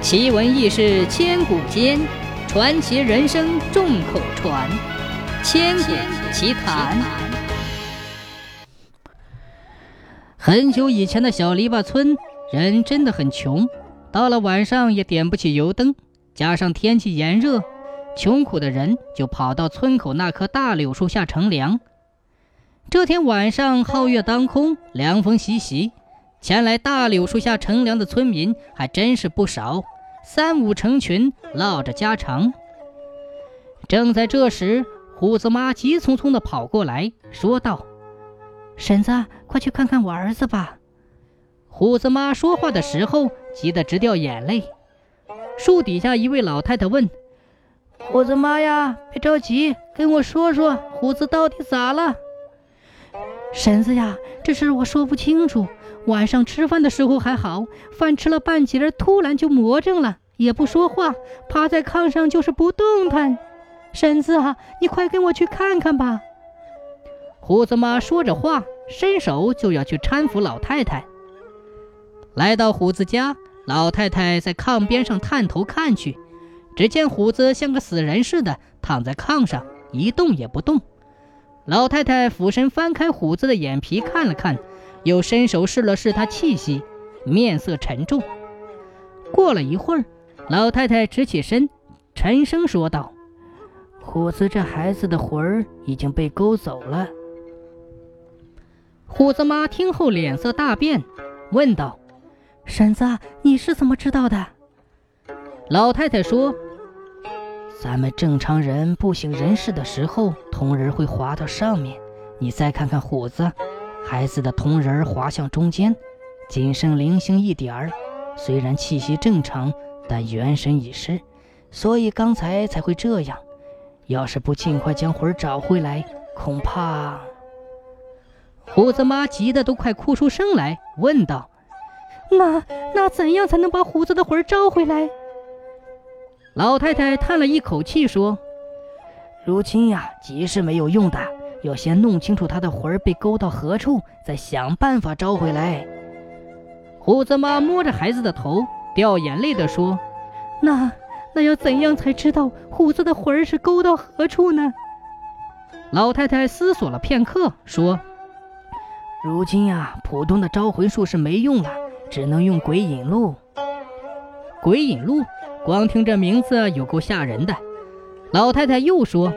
奇闻异事千古间，传奇人生众口传。千古奇谈。很久以前的小篱笆村，人真的很穷，到了晚上也点不起油灯，加上天气炎热，穷苦的人就跑到村口那棵大柳树下乘凉。这天晚上，皓月当空，凉风习习。前来大柳树下乘凉的村民还真是不少，三五成群，唠着家常。正在这时，虎子妈急匆匆地跑过来，说道：“婶子，快去看看我儿子吧。”虎子妈说话的时候，急得直掉眼泪。树底下一位老太太问：“虎子妈呀，别着急，跟我说说，虎子到底咋了？”婶子呀，这事我说不清楚。晚上吃饭的时候还好，饭吃了半截，突然就魔怔了，也不说话，趴在炕上就是不动弹。婶子啊，你快跟我去看看吧。胡子妈说着话，伸手就要去搀扶老太太。来到虎子家，老太太在炕边上探头看去，只见虎子像个死人似的躺在炕上，一动也不动。老太太俯身翻开虎子的眼皮看了看。又伸手试了试他气息，面色沉重。过了一会儿，老太太直起身，沉声说道：“虎子这孩子的魂儿已经被勾走了。”虎子妈听后脸色大变，问道：“婶子，你是怎么知道的？”老太太说：“咱们正常人不省人事的时候，铜人会滑到上面。你再看看虎子。”孩子的铜人滑向中间，仅剩零星一点儿。虽然气息正常，但元神已失，所以刚才才会这样。要是不尽快将魂找回来，恐怕……胡子妈急得都快哭出声来，问道：“那那怎样才能把虎子的魂招回来？”老太太叹了一口气说：“如今呀，急是没有用的。”要先弄清楚他的魂儿被勾到何处，再想办法招回来。虎子妈摸着孩子的头，掉眼泪地说：“那那要怎样才知道虎子的魂儿是勾到何处呢？”老太太思索了片刻，说：“如今呀，普通的招魂术是没用了，只能用鬼引路。鬼引路，光听这名字有够吓人的。”老太太又说。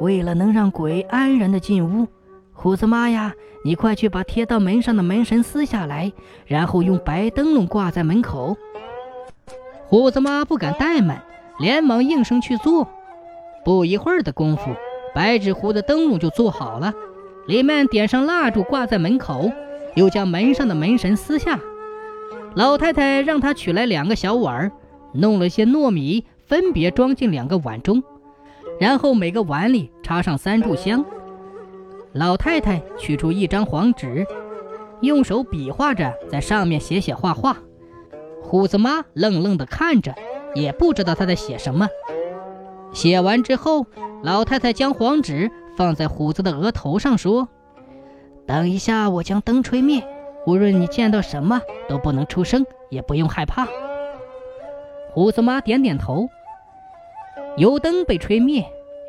为了能让鬼安然的进屋，虎子妈呀，你快去把贴到门上的门神撕下来，然后用白灯笼挂在门口。虎子妈不敢怠慢，连忙应声去做。不一会儿的功夫，白纸糊的灯笼就做好了，里面点上蜡烛挂在门口，又将门上的门神撕下。老太太让他取来两个小碗，弄了些糯米，分别装进两个碗中。然后每个碗里插上三炷香。老太太取出一张黄纸，用手比划着在上面写写画画。虎子妈愣愣地看着，也不知道她在写什么。写完之后，老太太将黄纸放在虎子的额头上，说：“等一下，我将灯吹灭，无论你见到什么都不能出声，也不用害怕。”虎子妈点点头。油灯被吹灭，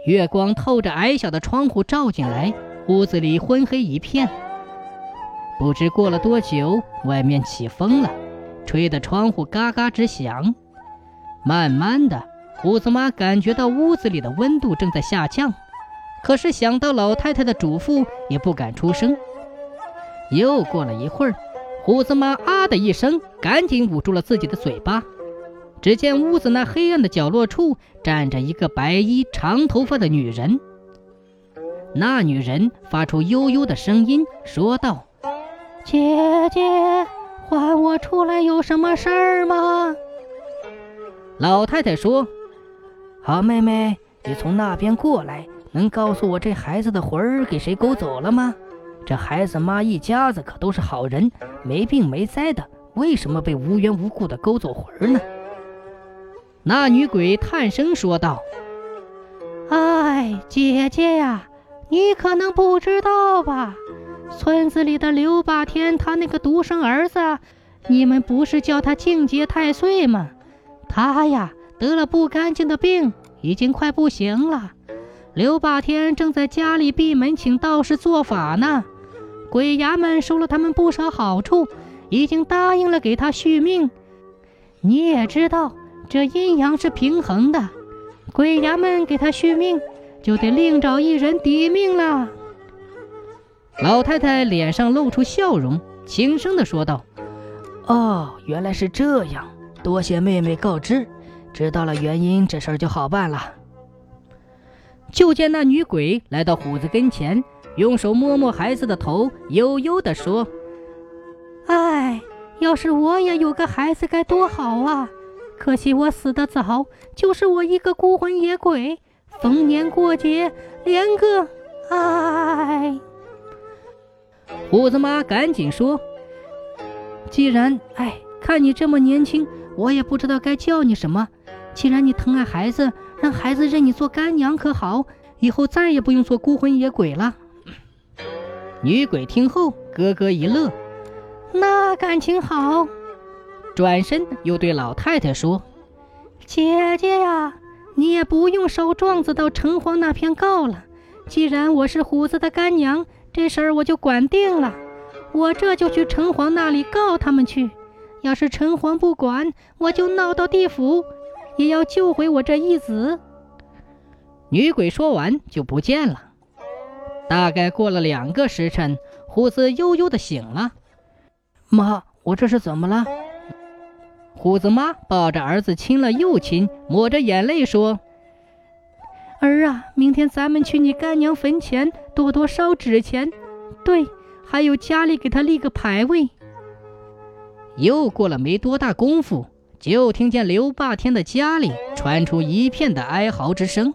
月光透着矮小的窗户照进来，屋子里昏黑一片。不知过了多久，外面起风了，吹得窗户嘎嘎直响。慢慢的，胡子妈感觉到屋子里的温度正在下降，可是想到老太太的嘱咐，也不敢出声。又过了一会儿，胡子妈啊的一声，赶紧捂住了自己的嘴巴。只见屋子那黑暗的角落处站着一个白衣长头发的女人。那女人发出悠悠的声音，说道：“姐姐，唤我出来有什么事儿吗？”老太太说：“好妹妹，你从那边过来，能告诉我这孩子的魂儿给谁勾走了吗？这孩子妈一家子可都是好人，没病没灾的，为什么被无缘无故的勾走魂儿呢？”那女鬼叹声说道：“哎，姐姐呀，你可能不知道吧？村子里的刘霸天，他那个独生儿子，你们不是叫他境界太岁吗？他呀得了不干净的病，已经快不行了。刘霸天正在家里闭门请道士做法呢，鬼衙门收了他们不少好处，已经答应了给他续命。你也知道，这阴阳是平衡的，鬼衙门给他续命，就得另找一人抵命了。老太太脸上露出笑容，轻声的说道：“哦，原来是这样，多谢妹妹告知，知道了原因，这事儿就好办了。”就见那女鬼来到虎子跟前，用手摸摸孩子的头，悠悠的说：“哎，要是我也有个孩子该多好啊！可惜我死得早，就是我一个孤魂野鬼，逢年过节连个……哎。”虎子妈赶紧说：“既然……哎，看你这么年轻，我也不知道该叫你什么。既然你疼爱孩子。”让孩子认你做干娘可好？以后再也不用做孤魂野鬼了。女鬼听后咯咯一乐，那感情好。转身又对老太太说：“姐姐呀，你也不用烧状子到城隍那边告了。既然我是虎子的干娘，这事儿我就管定了。我这就去城隍那里告他们去。要是城隍不管，我就闹到地府。”也要救回我这义子。女鬼说完就不见了。大概过了两个时辰，虎子悠悠的醒了。妈，我这是怎么了？虎子妈抱着儿子亲了又亲，抹着眼泪说：“儿啊，明天咱们去你干娘坟前多多烧纸钱，对，还有家里给他立个牌位。”又过了没多大功夫。就听见刘霸天的家里传出一片的哀嚎之声。